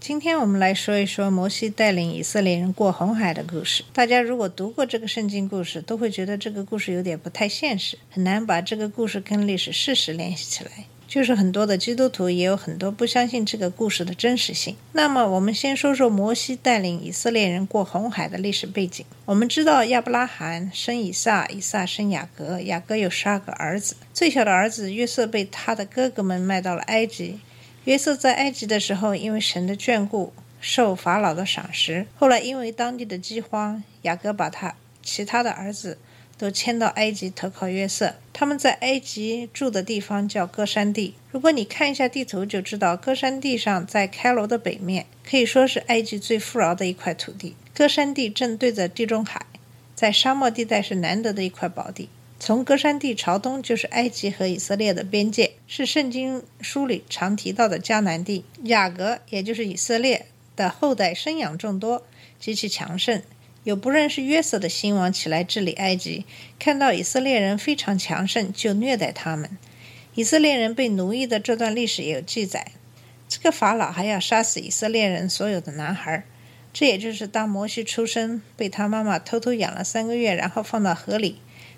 今天我们来说一说摩西带领以色列人过红海的故事。大家如果读过这个圣经故事，都会觉得这个故事有点不太现实，很难把这个故事跟历史事实联系起来。就是很多的基督徒也有很多不相信这个故事的真实性。那么，我们先说说摩西带领以色列人过红海的历史背景。我们知道亚伯拉罕生以撒，以撒生雅各，雅各有十二个儿子。最小的儿子约瑟被他的哥哥们卖到了埃及。约瑟在埃及的时候，因为神的眷顾，受法老的赏识。后来因为当地的饥荒，雅各把他其他的儿子都迁到埃及投靠约瑟。他们在埃及住的地方叫歌山地。如果你看一下地图，就知道歌山地上在开罗的北面，可以说是埃及最富饶的一块土地。歌山地正对着地中海，在沙漠地带是难得的一块宝地。从歌山地朝东就是埃及和以色列的边界，是圣经书里常提到的迦南地。雅各，也就是以色列的后代，生养众多，极其强盛。有不认识约瑟的新王起来治理埃及，看到以色列人非常强盛，就虐待他们。以色列人被奴役的这段历史也有记载。这个法老还要杀死以色列人所有的男孩，这也就是当摩西出生，被他妈妈偷偷养了三个月，然后放到河里。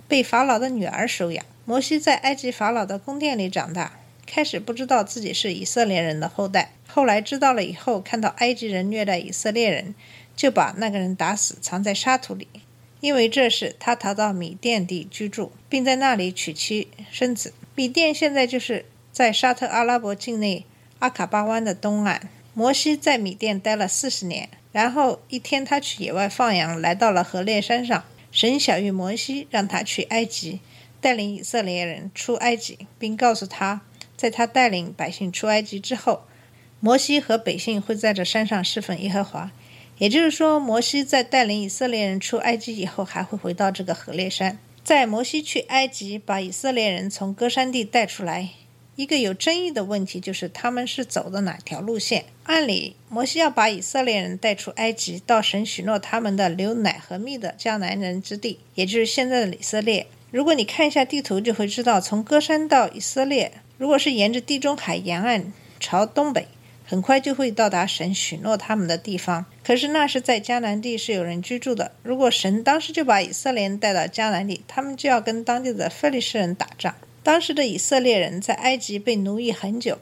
被法老的女儿收养。摩西在埃及法老的宫殿里长大，开始不知道自己是以色列人的后代，后来知道了以后，看到埃及人虐待以色列人，就把那个人打死，藏在沙土里。因为这事，他逃到米甸地居住，并在那里娶妻生子。米甸现在就是在沙特阿拉伯境内阿卡巴湾的东岸。摩西在米甸待了四十年，然后一天他去野外放羊，来到了河烈山上。神小谕摩西，让他去埃及，带领以色列人出埃及，并告诉他，在他带领百姓出埃及之后，摩西和百姓会在这山上侍奉耶和华。也就是说，摩西在带领以色列人出埃及以后，还会回到这个河烈山。在摩西去埃及，把以色列人从歌山地带出来。一个有争议的问题就是他们是走的哪条路线？按理，摩西要把以色列人带出埃及，到神许诺他们的流奶和蜜的迦南人之地，也就是现在的以色列。如果你看一下地图，就会知道，从歌山到以色列，如果是沿着地中海沿岸朝东北，很快就会到达神许诺他们的地方。可是那是在迦南地是有人居住的。如果神当时就把以色列人带到迦南地，他们就要跟当地的非利士人打仗。当时的以色列人在埃及被奴役很久，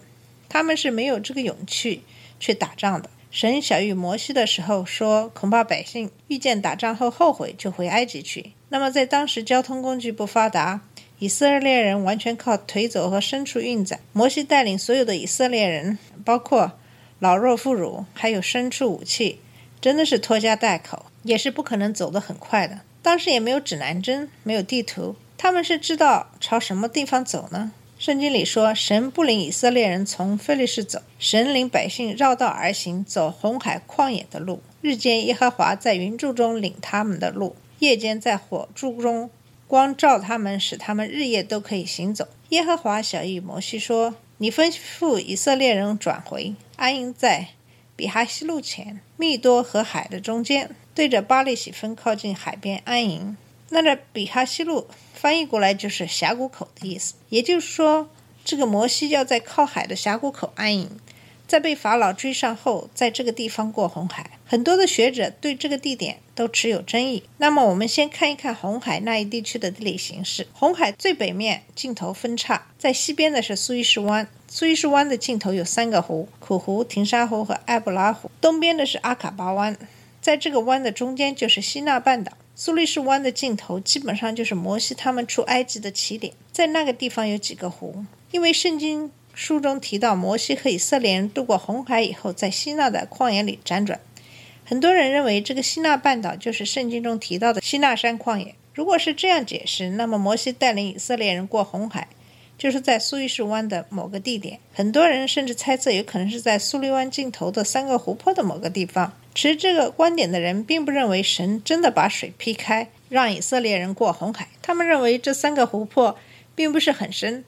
他们是没有这个勇气去打仗的。神小谕摩西的时候说，恐怕百姓遇见打仗后后悔，就回埃及去。那么在当时交通工具不发达，以色列人完全靠腿走和牲畜运载。摩西带领所有的以色列人，包括老弱妇孺，还有牲畜武器，真的是拖家带口，也是不可能走得很快的。当时也没有指南针，没有地图。他们是知道朝什么地方走呢？圣经里说，神不领以色列人从非利士走，神领百姓绕道而行，走红海旷野的路。日间耶和华在云柱中领他们的路，夜间在火柱中光照他们，使他们日夜都可以行走。耶和华小谕摩西说：“你吩咐以色列人转回，安营在比哈西路前，密多和海的中间，对着巴利喜分靠近海边安营。”那这比哈西路翻译过来就是峡谷口的意思，也就是说，这个摩西要在靠海的峡谷口安营，在被法老追上后，在这个地方过红海。很多的学者对这个地点都持有争议。那么，我们先看一看红海那一地区的地理形势。红海最北面尽头分叉，在西边的是苏伊士湾，苏伊士湾的尽头有三个湖：苦湖、停沙湖和埃布拉湖。东边的是阿卡巴湾，在这个湾的中间就是西纳半岛。苏黎世湾的尽头基本上就是摩西他们出埃及的起点，在那个地方有几个湖，因为圣经书中提到摩西和以色列人渡过红海以后，在希腊的旷野里辗转。很多人认为这个希腊半岛就是圣经中提到的希腊山旷野。如果是这样解释，那么摩西带领以色列人过红海，就是在苏伊士湾的某个地点。很多人甚至猜测有可能是在苏利湾尽头的三个湖泊的某个地方。持这个观点的人并不认为神真的把水劈开，让以色列人过红海。他们认为这三个湖泊并不是很深，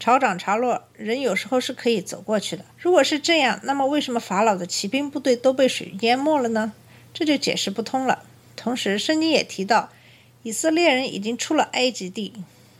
潮涨潮落，人有时候是可以走过去的。如果是这样，那么为什么法老的骑兵部队都被水淹没了呢？这就解释不通了。同时，圣经也提到，以色列人已经出了埃及地。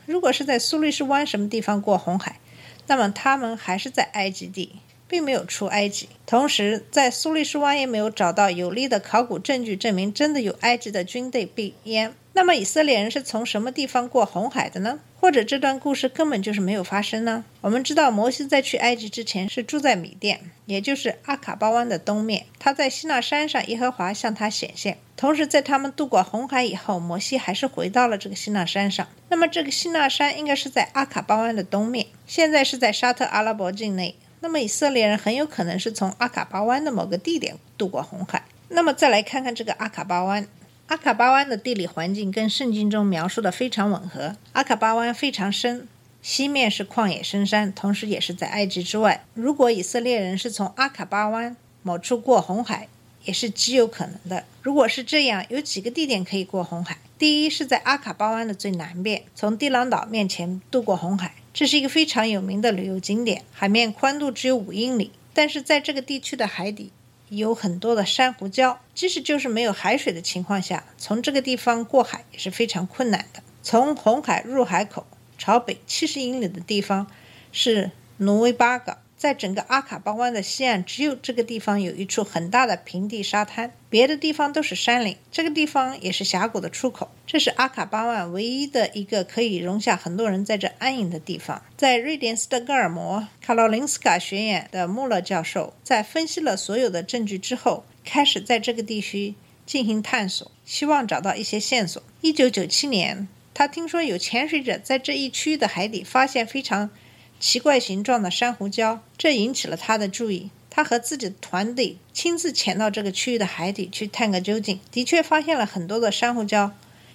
如果是在苏黎世湾什么地方过红海，那么他们还是在埃及地，并没有出埃及。同时，在苏黎世湾也没有找到有力的考古证据证明真的有埃及的军队被淹。那么以色列人是从什么地方过红海的呢？或者这段故事根本就是没有发生呢？我们知道摩西在去埃及之前是住在米甸，也就是阿卡巴湾的东面。他在西奈山上，耶和华向他显现。同时，在他们渡过红海以后，摩西还是回到了这个西奈山上。那么，这个西奈山应该是在阿卡巴湾的东面，现在是在沙特阿拉伯境内。那么，以色列人很有可能是从阿卡巴湾的某个地点渡过红海。那么，再来看看这个阿卡巴湾。阿卡巴湾的地理环境跟圣经中描述的非常吻合。阿卡巴湾非常深，西面是旷野深山，同时也是在埃及之外。如果以色列人是从阿卡巴湾某处过红海，也是极有可能的。如果是这样，有几个地点可以过红海。第一是在阿卡巴湾的最南边，从地朗岛面前渡过红海，这是一个非常有名的旅游景点，海面宽度只有五英里，但是在这个地区的海底。有很多的珊瑚礁，即使就是没有海水的情况下，从这个地方过海也是非常困难的。从红海入海口朝北七十英里的地方是挪威巴港。在整个阿卡巴湾的西岸，只有这个地方有一处很大的平地沙滩，别的地方都是山岭。这个地方也是峡谷的出口，这是阿卡巴湾唯一的一个可以容下很多人在这安营的地方。在瑞典斯德哥尔摩卡罗林斯卡学院的穆勒教授，在分析了所有的证据之后，开始在这个地区进行探索，希望找到一些线索。一九九七年，他听说有潜水者在这一区域的海底发现非常。奇怪形状的珊瑚礁，这引起了他的注意。他和自己的团队亲自潜到这个区域的海底去探个究竟，的确发现了很多的珊瑚礁，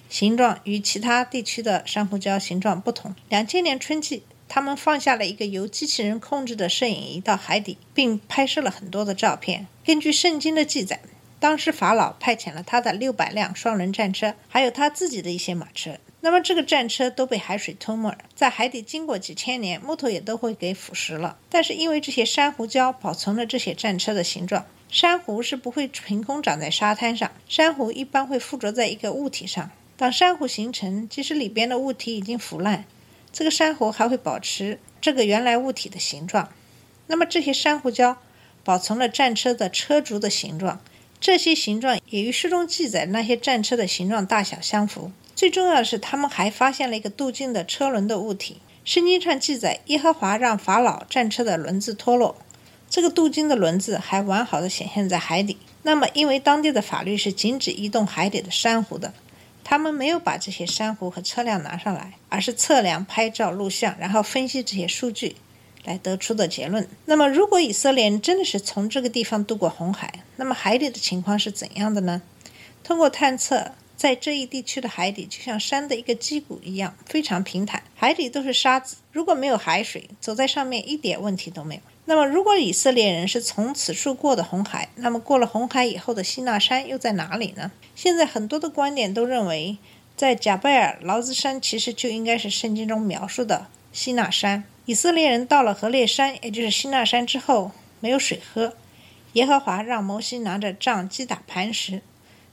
形状与其他地区的珊瑚礁形状不同。两千年春季，他们放下了一个由机器人控制的摄影仪到海底，并拍摄了很多的照片。根据圣经的记载，当时法老派遣了他的六百辆双轮战车，还有他自己的一些马车。那么这个战车都被海水吞没，在海底经过几千年，木头也都会给腐蚀了。但是因为这些珊瑚礁保存了这些战车的形状，珊瑚是不会凭空长在沙滩上，珊瑚一般会附着在一个物体上。当珊瑚形成，即使里边的物体已经腐烂，这个珊瑚还会保持这个原来物体的形状。那么这些珊瑚礁保存了战车的车轴的形状，这些形状也与书中记载那些战车的形状大小相符。最重要的是，他们还发现了一个镀金的车轮的物体。圣经上记载，耶和华让法老战车的轮子脱落，这个镀金的轮子还完好的显现在海底。那么，因为当地的法律是禁止移动海底的珊瑚的，他们没有把这些珊瑚和车辆拿上来，而是测量、拍照、录像，然后分析这些数据来得出的结论。那么，如果以色列人真的是从这个地方渡过红海，那么海底的情况是怎样的呢？通过探测。在这一地区的海底就像山的一个基谷一样，非常平坦，海底都是沙子。如果没有海水，走在上面一点问题都没有。那么，如果以色列人是从此处过的红海，那么过了红海以后的西纳山又在哪里呢？现在很多的观点都认为，在贾贝尔劳兹山其实就应该是圣经中描述的西纳山。以色列人到了河烈山，也就是西纳山之后，没有水喝，耶和华让摩西拿着杖击打磐石。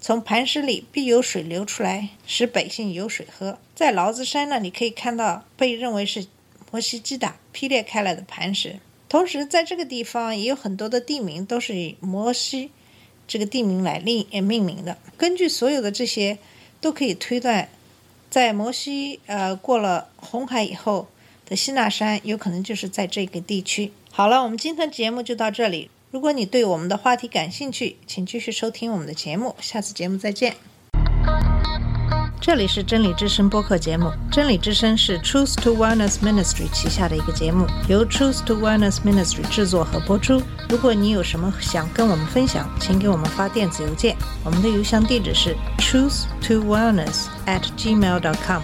从磐石里必有水流出来，使百姓有水喝。在劳子山那里可以看到被认为是摩西击打劈裂开来的磐石。同时，在这个地方也有很多的地名都是以摩西这个地名来命命名的。根据所有的这些，都可以推断，在摩西呃过了红海以后的西纳山，有可能就是在这个地区。好了，我们今天节目就到这里。如果你对我们的话题感兴趣，请继续收听我们的节目。下次节目再见。这里是真理之声播客节目。真理之声是 Truth to Wellness Ministry 旗下的一个节目，由 Truth to Wellness Ministry 制作和播出。如果你有什么想跟我们分享，请给我们发电子邮件，我们的邮箱地址是 truth to wellness at gmail dot com。